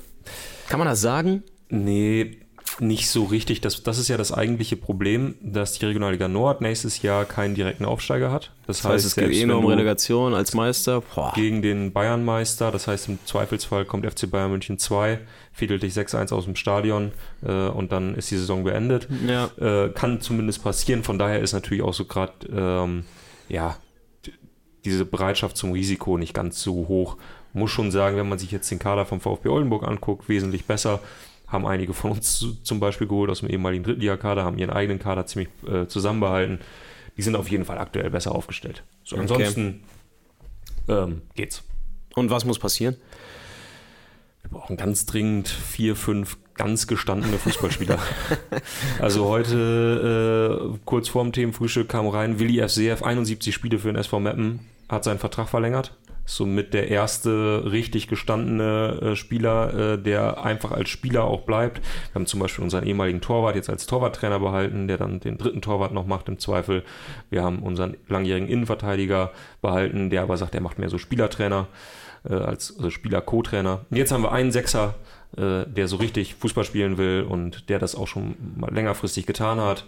S2: Kann man das sagen?
S1: äh, nee, nicht so richtig. Das, das ist ja das eigentliche Problem, dass die Regionalliga Nord nächstes Jahr keinen direkten Aufsteiger hat.
S2: Das, das heißt, es geht eh nur um Relegation als Meister.
S1: Boah. Gegen den Bayernmeister, das heißt im Zweifelsfall kommt FC Bayern München 2, fiedelt dich 6-1 aus dem Stadion äh, und dann ist die Saison beendet. Ja. Äh, kann zumindest passieren, von daher ist natürlich auch so gerade, ähm, ja, diese Bereitschaft zum Risiko nicht ganz so hoch. Muss schon sagen, wenn man sich jetzt den Kader vom VfB Oldenburg anguckt, wesentlich besser haben einige von uns zum Beispiel geholt aus dem ehemaligen Drittligakader, haben ihren eigenen Kader ziemlich äh, zusammenbehalten. Die sind auf jeden Fall aktuell besser aufgestellt. So, ansonsten okay. ähm, geht's.
S2: Und was muss passieren?
S1: Wir brauchen ganz dringend vier, fünf ganz gestandene Fußballspieler. also heute, äh, kurz vorm Themenfrühstück, kam rein, Willi FCF, 71 Spiele für den SV Meppen, hat seinen Vertrag verlängert somit der erste richtig gestandene äh, Spieler, äh, der einfach als Spieler auch bleibt. Wir haben zum Beispiel unseren ehemaligen Torwart jetzt als Torwarttrainer behalten, der dann den dritten Torwart noch macht im Zweifel. Wir haben unseren langjährigen Innenverteidiger behalten, der aber sagt, er macht mehr so Spielertrainer als also Spieler-Co-Trainer. Jetzt haben wir einen Sechser, äh, der so richtig Fußball spielen will und der das auch schon mal längerfristig getan hat.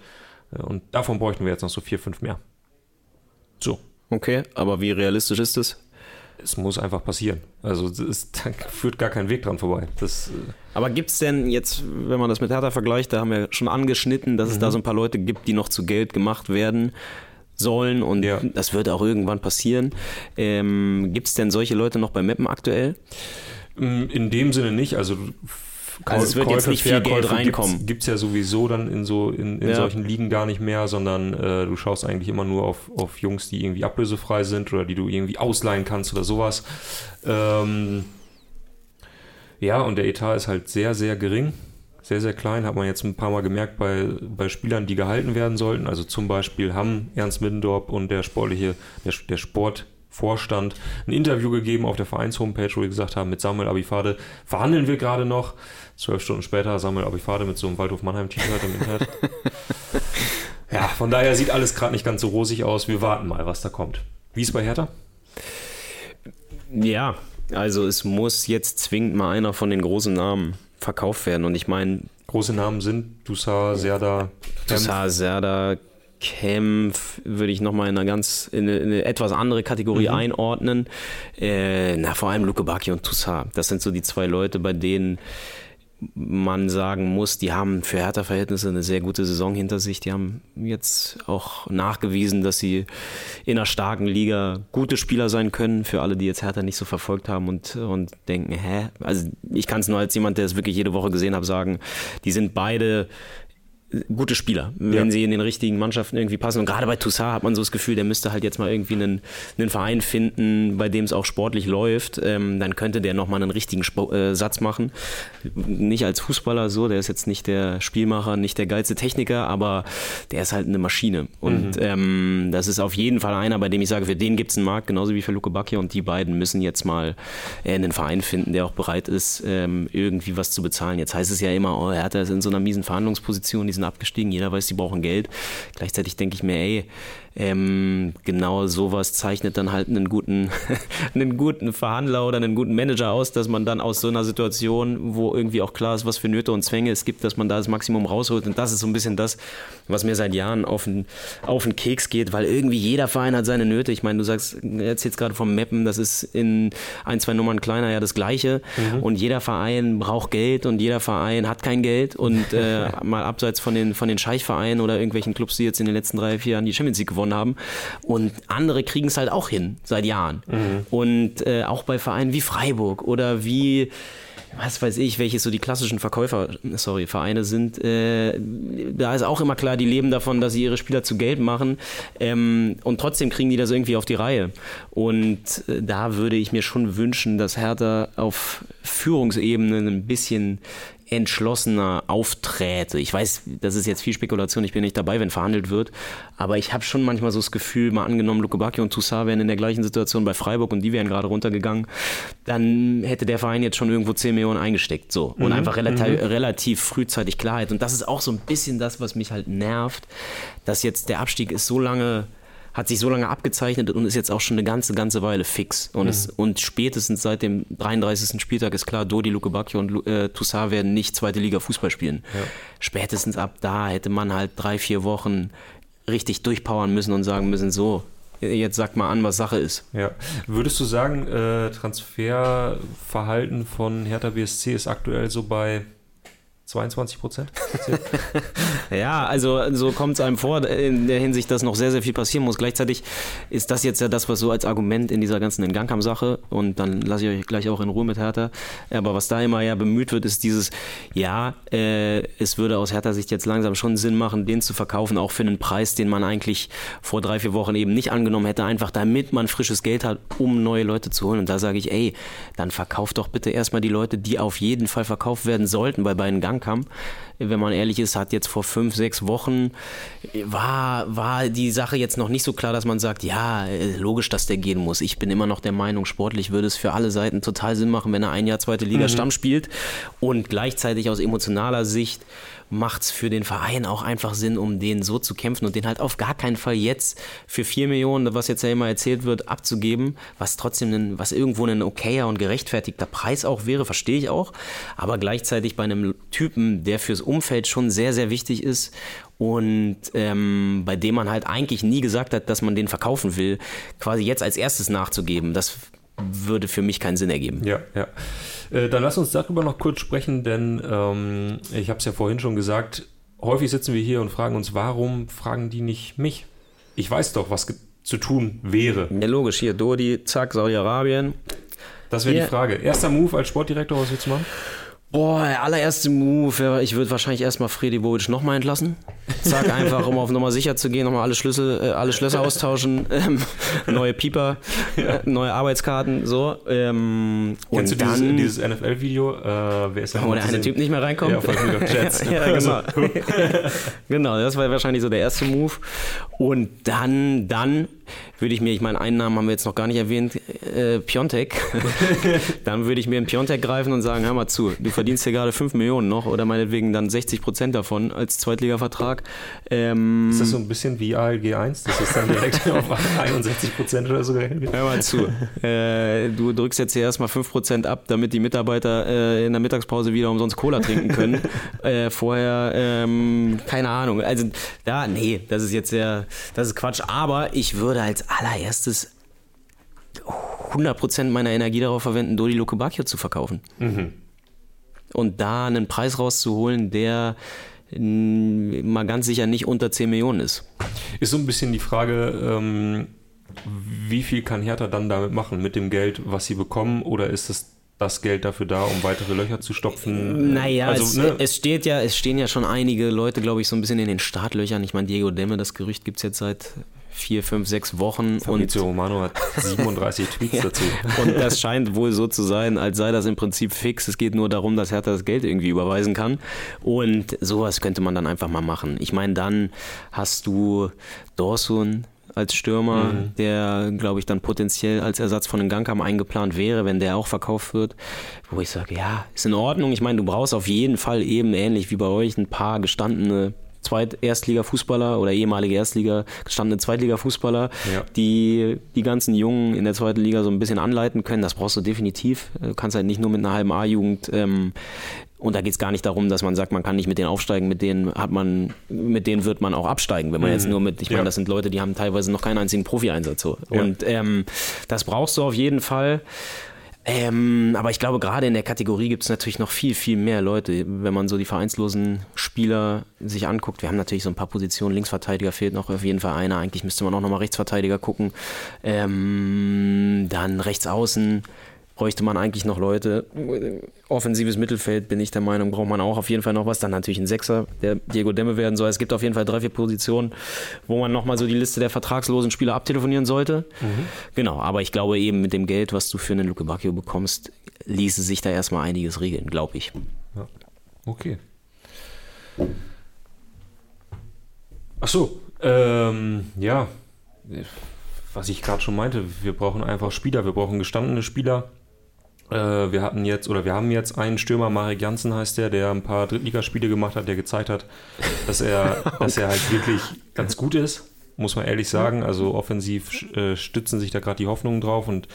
S1: Äh, und davon bräuchten wir jetzt noch so vier, fünf mehr.
S2: So. Okay, aber wie realistisch ist das?
S1: es muss einfach passieren. Also es führt gar kein Weg dran vorbei. Das,
S2: äh Aber gibt es denn jetzt, wenn man das mit Hertha vergleicht, da haben wir schon angeschnitten, dass mhm. es da so ein paar Leute gibt, die noch zu Geld gemacht werden sollen und ja. das wird auch irgendwann passieren. Ähm, gibt es denn solche Leute noch bei Meppen aktuell?
S1: In dem Sinne nicht. Also
S2: also es wird Käufe, jetzt nicht viel Geld reinkommen.
S1: Gibt es ja sowieso dann in so in, in ja. solchen Ligen gar nicht mehr, sondern äh, du schaust eigentlich immer nur auf, auf Jungs, die irgendwie ablösefrei sind oder die du irgendwie ausleihen kannst oder sowas. Ähm, ja, und der Etat ist halt sehr, sehr gering. Sehr, sehr klein, hat man jetzt ein paar Mal gemerkt bei, bei Spielern, die gehalten werden sollten. Also zum Beispiel haben Ernst Middendorp und der sportliche, der, der Sport Vorstand ein Interview gegeben auf der Vereinshomepage, wo wir gesagt haben, mit Samuel Abifade verhandeln wir gerade noch. Zwölf Stunden später Samuel Abifade mit so einem Waldhof Mannheim-T-Shirt im Internet. ja, von daher sieht alles gerade nicht ganz so rosig aus. Wir warten mal, was da kommt. Wie ist bei Hertha?
S2: Ja, also es muss jetzt zwingend mal einer von den großen Namen verkauft werden. Und ich meine.
S1: Große Namen sind Dussar, Serda.
S2: Dussar, Serda, Kempf würde ich nochmal in eine ganz, in eine, in eine, etwas andere Kategorie mhm. einordnen. Äh, na, vor allem Luke Bacchi und Toussaint. Das sind so die zwei Leute, bei denen man sagen muss, die haben für Hertha-Verhältnisse eine sehr gute Saison hinter sich. Die haben jetzt auch nachgewiesen, dass sie in einer starken Liga gute Spieler sein können. Für alle, die jetzt Hertha nicht so verfolgt haben und, und denken, hä? Also ich kann es nur als jemand, der es wirklich jede Woche gesehen hat, sagen, die sind beide gute Spieler, wenn ja. sie in den richtigen Mannschaften irgendwie passen. Und gerade bei Toussaint hat man so das Gefühl, der müsste halt jetzt mal irgendwie einen, einen Verein finden, bei dem es auch sportlich läuft. Ähm, dann könnte der nochmal einen richtigen Sp äh, Satz machen. Nicht als Fußballer so, der ist jetzt nicht der Spielmacher, nicht der geilste Techniker, aber der ist halt eine Maschine. Und mhm. ähm, das ist auf jeden Fall einer, bei dem ich sage, für den gibt es einen Markt, genauso wie für Luke Bacchio. Und die beiden müssen jetzt mal äh, einen Verein finden, der auch bereit ist, ähm, irgendwie was zu bezahlen. Jetzt heißt es ja immer, oh, Hertha ist in so einer miesen Verhandlungsposition, die sind abgestiegen, jeder weiß, die brauchen Geld. Gleichzeitig denke ich mir, ey, ähm, genau sowas zeichnet dann halt einen guten, einen guten Verhandler oder einen guten Manager aus, dass man dann aus so einer Situation, wo irgendwie auch klar ist, was für Nöte und Zwänge es gibt, dass man da das Maximum rausholt. Und das ist so ein bisschen das, was mir seit Jahren auf den, auf den Keks geht, weil irgendwie jeder Verein hat seine Nöte. Ich meine, du sagst, jetzt jetzt gerade vom Mappen, das ist in ein, zwei Nummern kleiner ja das Gleiche. Mhm. Und jeder Verein braucht Geld und jeder Verein hat kein Geld. Und äh, mal abseits von den, von den Scheichvereinen oder irgendwelchen Clubs, die jetzt in den letzten drei, vier Jahren die Champions League gewonnen gewonnen haben. Und andere kriegen es halt auch hin seit Jahren. Mhm. Und äh, auch bei Vereinen wie Freiburg oder wie was weiß ich, welche so die klassischen Verkäufer, sorry, Vereine sind, äh, da ist auch immer klar, die leben davon, dass sie ihre Spieler zu Geld machen ähm, und trotzdem kriegen die das irgendwie auf die Reihe. Und äh, da würde ich mir schon wünschen, dass Hertha auf Führungsebene ein bisschen entschlossener aufträte. Ich weiß, das ist jetzt viel Spekulation, ich bin nicht dabei, wenn verhandelt wird, aber ich habe schon manchmal so das Gefühl, mal angenommen, Luke Bacchio und Toussaint wären in der gleichen Situation bei Freiburg und die wären gerade runtergegangen, dann hätte der Verein jetzt schon irgendwo 10 Millionen eingesteckt. So. Und mhm. einfach relativ, mhm. relativ frühzeitig Klarheit. Und das ist auch so ein bisschen das, was mich halt nervt, dass jetzt der Abstieg ist so lange hat sich so lange abgezeichnet und ist jetzt auch schon eine ganze, ganze Weile fix. Und, mhm. es, und spätestens seit dem 33. Spieltag ist klar, Dodi, Luke Bacchio und äh, Toussaint werden nicht zweite Liga Fußball spielen. Ja. Spätestens ab da hätte man halt drei, vier Wochen richtig durchpowern müssen und sagen müssen, so, jetzt sag mal an, was Sache ist.
S1: Ja. Würdest du sagen, äh, Transferverhalten von Hertha BSC ist aktuell so bei 22 Prozent?
S2: ja, also so kommt es einem vor, in der Hinsicht, dass noch sehr, sehr viel passieren muss. Gleichzeitig ist das jetzt ja das, was so als Argument in dieser ganzen Entgangkam-Sache und dann lasse ich euch gleich auch in Ruhe mit Hertha. Aber was da immer ja bemüht wird, ist dieses, ja, äh, es würde aus Hertha-Sicht jetzt langsam schon Sinn machen, den zu verkaufen, auch für einen Preis, den man eigentlich vor drei, vier Wochen eben nicht angenommen hätte, einfach damit man frisches Geld hat, um neue Leute zu holen. Und da sage ich, ey, dann verkauft doch bitte erstmal die Leute, die auf jeden Fall verkauft werden sollten, bei beiden Gang ankam. Wenn man ehrlich ist, hat jetzt vor fünf, sechs Wochen war, war die Sache jetzt noch nicht so klar, dass man sagt, ja, logisch, dass der gehen muss. Ich bin immer noch der Meinung, sportlich würde es für alle Seiten total Sinn machen, wenn er ein Jahr zweite Liga mhm. Stamm spielt und gleichzeitig aus emotionaler Sicht macht es für den Verein auch einfach Sinn, um den so zu kämpfen und den halt auf gar keinen Fall jetzt für 4 Millionen, was jetzt ja immer erzählt wird, abzugeben, was trotzdem, ein, was irgendwo ein okayer und gerechtfertigter Preis auch wäre, verstehe ich auch, aber gleichzeitig bei einem Typen, der fürs Umfeld schon sehr, sehr wichtig ist und ähm, bei dem man halt eigentlich nie gesagt hat, dass man den verkaufen will, quasi jetzt als erstes nachzugeben, das würde für mich keinen Sinn ergeben.
S1: Ja, ja. Äh, dann lass uns darüber noch kurz sprechen, denn ähm, ich habe es ja vorhin schon gesagt, häufig sitzen wir hier und fragen uns, warum fragen die nicht mich? Ich weiß doch, was zu tun wäre.
S2: Ja, logisch, hier Dodi, zack, Saudi-Arabien.
S1: Das wäre die Frage. Erster Move als Sportdirektor, was willst du machen?
S2: Boah, der allererste Move, ich würde wahrscheinlich erstmal Freddy Bovic nochmal entlassen. Zack, einfach, um auf Nummer sicher zu gehen, nochmal alle Schlüssel, äh, alle Schlösser austauschen, ähm, neue Pieper, äh, neue Arbeitskarten, so. Ähm,
S1: Kennst und du dann, dieses, dieses NFL-Video? Äh, wer ist
S2: da Wo der eine Typ nicht mehr reinkommt? Ja, von Jets. ja, genau. genau, das war wahrscheinlich so der erste Move. Und dann, dann würde ich mir, ich meine, einen Namen haben wir jetzt noch gar nicht erwähnt, äh, Piontek. dann würde ich mir einen Piontek greifen und sagen, hör mal zu, du verdienst hier gerade 5 Millionen noch oder meinetwegen dann 60 Prozent davon als Zweitliga-Vertrag.
S1: Ähm, ist das so ein bisschen wie ALG 1, dass es dann direkt auf 61 Prozent oder so gerechnet wird?
S2: Hör mal zu, äh, du drückst jetzt hier erstmal 5 Prozent ab, damit die Mitarbeiter äh, in der Mittagspause wieder umsonst Cola trinken können. äh, vorher, ähm, keine Ahnung, also da, nee, das ist jetzt sehr, das ist Quatsch, aber ich würde als allererstes 100% meiner Energie darauf verwenden, Dodi Luke Bacchio zu verkaufen. Mhm. Und da einen Preis rauszuholen, der mal ganz sicher nicht unter 10 Millionen ist.
S1: Ist so ein bisschen die Frage, ähm, wie viel kann Hertha dann damit machen, mit dem Geld, was sie bekommen, oder ist es das Geld dafür da, um weitere Löcher zu stopfen?
S2: Naja, also, es, ne? es, steht ja, es stehen ja schon einige Leute, glaube ich, so ein bisschen in den Startlöchern. Ich meine, Diego Demme, das Gerücht gibt es jetzt seit vier, fünf, sechs Wochen.
S1: Fabrizio und Romano hat 37 Tweets ja. dazu.
S2: Und das scheint wohl so zu sein, als sei das im Prinzip fix. Es geht nur darum, dass Hertha das Geld irgendwie überweisen kann. Und sowas könnte man dann einfach mal machen. Ich meine, dann hast du Dorsun, als Stürmer, mhm. der, glaube ich, dann potenziell als Ersatz von den Gangkam eingeplant wäre, wenn der auch verkauft wird. Wo ich sage, ja, ist in Ordnung. Ich meine, du brauchst auf jeden Fall eben ähnlich wie bei euch ein paar gestandene Zweit-Erstliga-Fußballer oder ehemalige Erstliga, gestandene Zweitliga-Fußballer, ja. die die ganzen Jungen in der zweiten Liga so ein bisschen anleiten können. Das brauchst du definitiv. Du kannst halt nicht nur mit einer halben A-Jugend ähm, und da geht es gar nicht darum, dass man sagt, man kann nicht mit denen aufsteigen, mit denen hat man, mit denen wird man auch absteigen. Wenn man mhm. jetzt nur mit, ich meine, ja. das sind Leute, die haben teilweise noch keinen einzigen Profi-Einsatz. So. Ja. Und ähm, das brauchst du auf jeden Fall. Ähm, aber ich glaube, gerade in der Kategorie gibt es natürlich noch viel, viel mehr Leute. Wenn man so die vereinslosen Spieler sich anguckt, wir haben natürlich so ein paar Positionen. Linksverteidiger fehlt noch auf jeden Fall einer. Eigentlich müsste man auch nochmal Rechtsverteidiger gucken. Ähm, dann rechts außen bräuchte man eigentlich noch Leute. Offensives Mittelfeld bin ich der Meinung, braucht man auch auf jeden Fall noch was. Dann natürlich ein Sechser, der Diego Demme werden soll. Es gibt auf jeden Fall drei, vier Positionen, wo man nochmal so die Liste der vertragslosen Spieler abtelefonieren sollte. Mhm. Genau, aber ich glaube eben mit dem Geld, was du für einen Luke Bacchio bekommst, ließe sich da erstmal einiges regeln, glaube ich.
S1: Ja. Okay. Ach so, ähm, ja, was ich gerade schon meinte, wir brauchen einfach Spieler, wir brauchen gestandene Spieler, wir hatten jetzt, oder wir haben jetzt einen Stürmer, Marek Janssen heißt der, der ein paar Drittligaspiele gemacht hat, der gezeigt hat, dass er, okay. dass er halt wirklich ganz gut ist. muss man ehrlich sagen. Also offensiv äh, stützen sich da gerade die Hoffnungen drauf und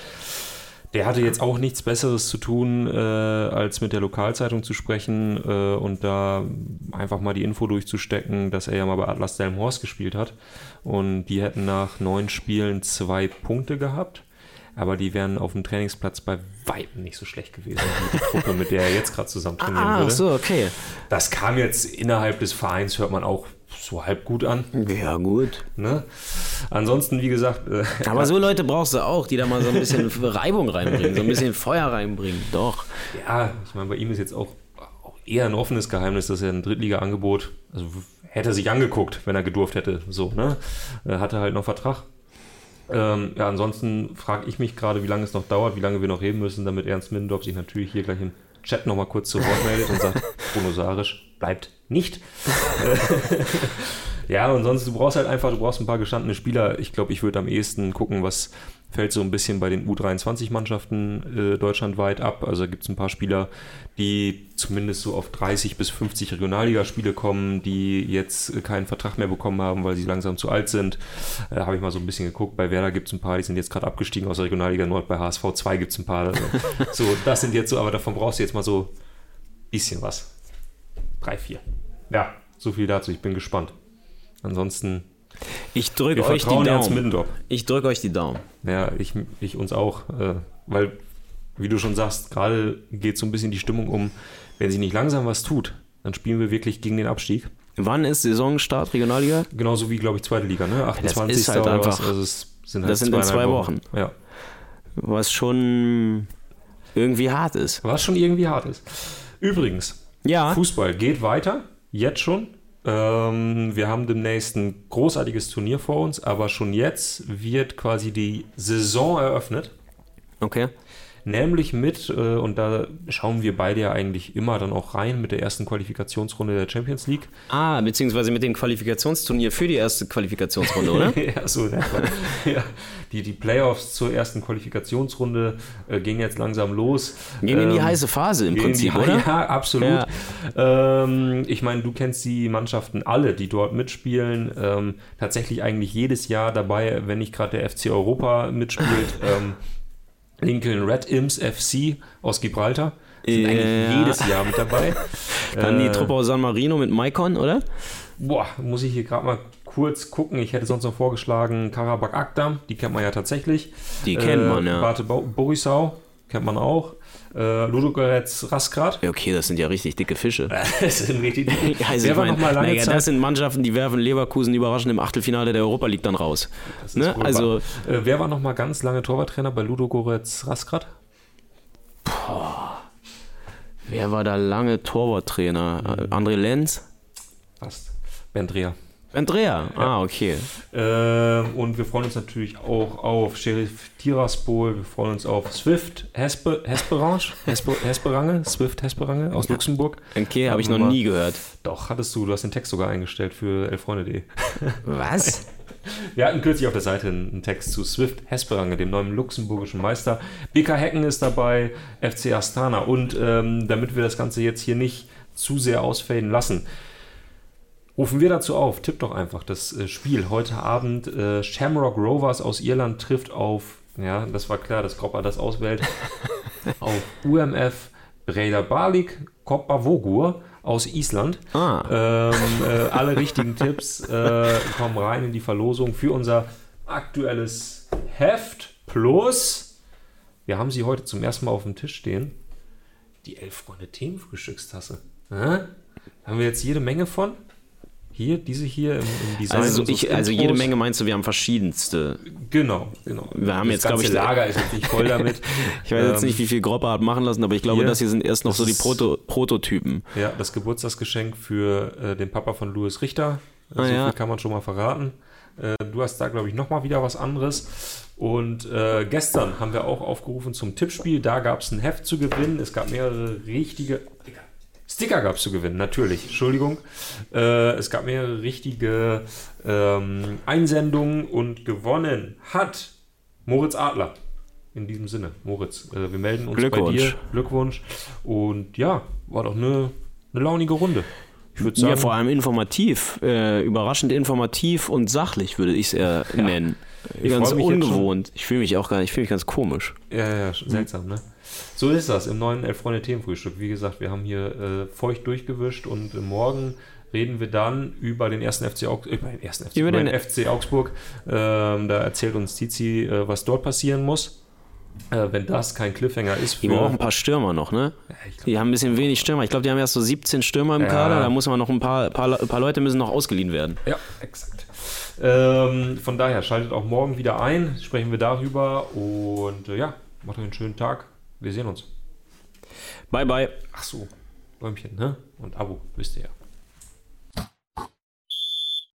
S1: der hatte jetzt auch nichts Besseres zu tun, äh, als mit der Lokalzeitung zu sprechen äh, und da einfach mal die Info durchzustecken, dass er ja mal bei Atlas Delmhorst gespielt hat. Und die hätten nach neun Spielen zwei Punkte gehabt. Aber die wären auf dem Trainingsplatz bei Weitem nicht so schlecht gewesen wie die Truppe, mit der er jetzt gerade zusammen trainieren
S2: Ah,
S1: würde.
S2: ach so, okay.
S1: Das kam jetzt innerhalb des Vereins, hört man auch so halb gut an.
S2: Ja, gut.
S1: Ne? Ansonsten, wie gesagt, äh,
S2: Aber so Leute brauchst du auch, die da mal so ein bisschen Reibung reinbringen, so ein bisschen Feuer reinbringen. Doch.
S1: ja, ich meine, bei ihm ist jetzt auch, auch eher ein offenes Geheimnis, dass er ein Drittliga-Angebot, also hätte er sich angeguckt, wenn er gedurft hätte, so, ne? Äh, Hatte halt noch Vertrag. Ähm, ja, ansonsten frage ich mich gerade, wie lange es noch dauert, wie lange wir noch reden müssen, damit Ernst Middendorf sich natürlich hier gleich im Chat nochmal kurz zu Wort meldet und sagt, Bruno Sarisch bleibt nicht. Ja, und sonst, du brauchst halt einfach, du brauchst ein paar gestandene Spieler. Ich glaube, ich würde am ehesten gucken, was fällt so ein bisschen bei den U23-Mannschaften äh, deutschlandweit ab. Also da gibt es ein paar Spieler, die zumindest so auf 30 bis 50 Regionalligaspiele kommen, die jetzt keinen Vertrag mehr bekommen haben, weil sie langsam zu alt sind. Äh, Habe ich mal so ein bisschen geguckt. Bei Werder gibt es ein paar, die sind jetzt gerade abgestiegen aus der Regionalliga Nord. Bei HSV 2 gibt es ein paar. Also, so, das sind jetzt so, aber davon brauchst du jetzt mal so ein bisschen was. Drei, vier. Ja, so viel dazu. Ich bin gespannt. Ansonsten,
S2: Ich drücke euch die Daumen. Ich drücke euch die Daumen.
S1: Ja, ich, ich uns auch. Äh, weil, wie du schon sagst, gerade geht so ein bisschen die Stimmung um, wenn sich nicht langsam was tut, dann spielen wir wirklich gegen den Abstieg.
S2: Wann ist Saisonstart Regionalliga?
S1: Genauso wie, glaube ich, zweite Liga, ne? 28.
S2: ist halt
S1: oder
S2: einfach-
S1: was. Also es sind halt
S2: das sind in zwei Wochen.
S1: Ja.
S2: Was schon irgendwie hart ist.
S1: Was schon irgendwie hart ist. Übrigens,
S2: Ja.
S1: Fußball geht weiter, jetzt schon. Ähm, wir haben demnächst ein großartiges Turnier vor uns, aber schon jetzt wird quasi die Saison eröffnet.
S2: Okay.
S1: Nämlich mit, äh, und da schauen wir beide ja eigentlich immer dann auch rein mit der ersten Qualifikationsrunde der Champions League.
S2: Ah, beziehungsweise mit dem Qualifikationsturnier für die erste Qualifikationsrunde, oder?
S1: ja, so etwa. ja, die, die Playoffs zur ersten Qualifikationsrunde äh, gingen jetzt langsam los.
S2: Gehen in die
S1: Ähm,
S2: heiße Phase im
S1: gehen in die-
S2: Prinzip, oder?
S1: Ja, absolut. Ähm, ich meine, du kennst die Mannschaften alle, die dort mitspielen. Ähm, tatsächlich eigentlich jedes Jahr dabei, wenn nicht gerade der FC Europa mitspielt. Lincoln Red Imps FC aus Gibraltar. Sind
S2: Ja.
S1: eigentlich jedes Jahr mit dabei.
S2: Dann die
S1: Äh,
S2: Truppe aus San Marino mit Maikon, oder?
S1: Boah, muss ich hier gerade mal kurz gucken. Ich hätte sonst noch vorgeschlagen Karabakh Akdam, die kennt man ja tatsächlich.
S2: Die kennt man, ja.
S1: Bate Bo- Borisau kennt man auch. Äh, Ludogorets Rasgrad.
S2: Ja, okay, das sind ja richtig dicke Fische.
S1: Das sind richtig.
S2: Ja, also ich mein, naja, das sind Mannschaften, die werfen Leverkusen überraschend im Achtelfinale der Europa League dann raus. Ne? Also,
S1: äh, wer war noch mal ganz lange Torwarttrainer bei Ludogorets Rasgrad?
S2: wer war da lange Torwarttrainer? Äh, André Lenz?
S1: Fast. Bernd
S2: Andrea. Ah, okay.
S1: Ähm, und wir freuen uns natürlich auch auf Sheriff Tiraspol, wir freuen uns auf Swift Hespe, Hesperange, Hespe, Hesperange, Swift Hesperange aus Luxemburg.
S2: Okay, habe ich noch
S1: mal-
S2: nie gehört.
S1: Doch, hattest du, du hast den Text sogar eingestellt für elfreunde.de.
S2: Was?
S1: Wir hatten kürzlich auf der Seite einen Text zu Swift Hesperange, dem neuen luxemburgischen Meister. BK Hecken ist dabei, FC Astana. Und ähm, damit wir das Ganze jetzt hier nicht zu sehr ausfaden lassen, rufen wir dazu auf, tipp doch einfach das äh, Spiel. Heute Abend äh, Shamrock Rovers aus Irland trifft auf, ja, das war klar, dass Kropper das auswählt, auf UMF Breda Balik Kopavogur aus Island.
S2: Ah.
S1: Ähm, äh, alle richtigen Tipps äh, kommen rein in die Verlosung für unser aktuelles Heft. Plus, wir haben sie heute zum ersten Mal auf dem Tisch stehen. Die Elf-Freunde Themenfrühstückstasse. Hä? Haben wir jetzt jede Menge von? Hier, diese hier im, im Design.
S2: Also, so ich, also jede. Menge meinst du, wir haben verschiedenste.
S1: Genau, genau.
S2: Wir haben
S1: das
S2: jetzt, glaub
S1: ganze
S2: ich,
S1: Lager ist jetzt nicht voll damit.
S2: Ich weiß jetzt
S1: Ähm,
S2: nicht, wie viel Gropper hat machen lassen, aber ich glaube,
S1: hier,
S2: das hier sind erst noch so die Proto Prototypen.
S1: Ja, das Geburtstagsgeschenk für äh, den Papa von Louis Richter.
S2: Ah,
S1: so
S2: ja.
S1: viel kann man schon mal verraten. Äh, du hast da, glaube ich, nochmal wieder was anderes. Und äh, gestern haben wir auch aufgerufen zum Tippspiel. Da gab es ein Heft zu gewinnen. Es gab mehrere richtige. Sticker gab es zu gewinnen, natürlich. Entschuldigung. Äh, es gab mehrere richtige ähm, Einsendungen und gewonnen hat Moritz Adler. In diesem Sinne, Moritz, äh, wir melden uns bei dir. Glückwunsch. Und ja, war doch eine, eine launige Runde. Ich würde sagen,
S2: Ja, vor allem informativ, äh, überraschend informativ und sachlich würde ich es eher nennen.
S1: Ich
S2: ganz ungewohnt. Ich fühle mich auch gar nicht, ich fühle mich ganz komisch.
S1: Ja, ja, ja, seltsam, ne? So ist das im neuen Elf Freunde Themenfrühstück. Wie gesagt, wir haben hier äh, feucht durchgewischt und morgen reden wir dann über den ersten FC, Augs über den ersten FC,
S2: Über
S1: über den
S2: den-
S1: FC Augsburg. Ähm, da erzählt uns Tizi, äh, was dort passieren muss. Äh, wenn das kein Cliffhanger ist
S2: Die
S1: für.
S2: brauchen ein paar Stürmer noch, ne?
S1: glaub-
S2: Die haben ein bisschen wenig Stürmer. Ich glaube, die haben erst so 17 Stürmer im
S1: Ja.
S2: Kader. Da muss man noch ein paar, paar, paar Leute müssen noch ausgeliehen werden.
S1: Ja, exakt. Ähm, von daher schaltet auch morgen wieder ein, sprechen wir darüber und äh, ja, macht euch einen schönen Tag. Wir sehen uns.
S2: Bye, bye.
S1: Ach so, Bäumchen, ne? Und Abo, wisst ihr ja.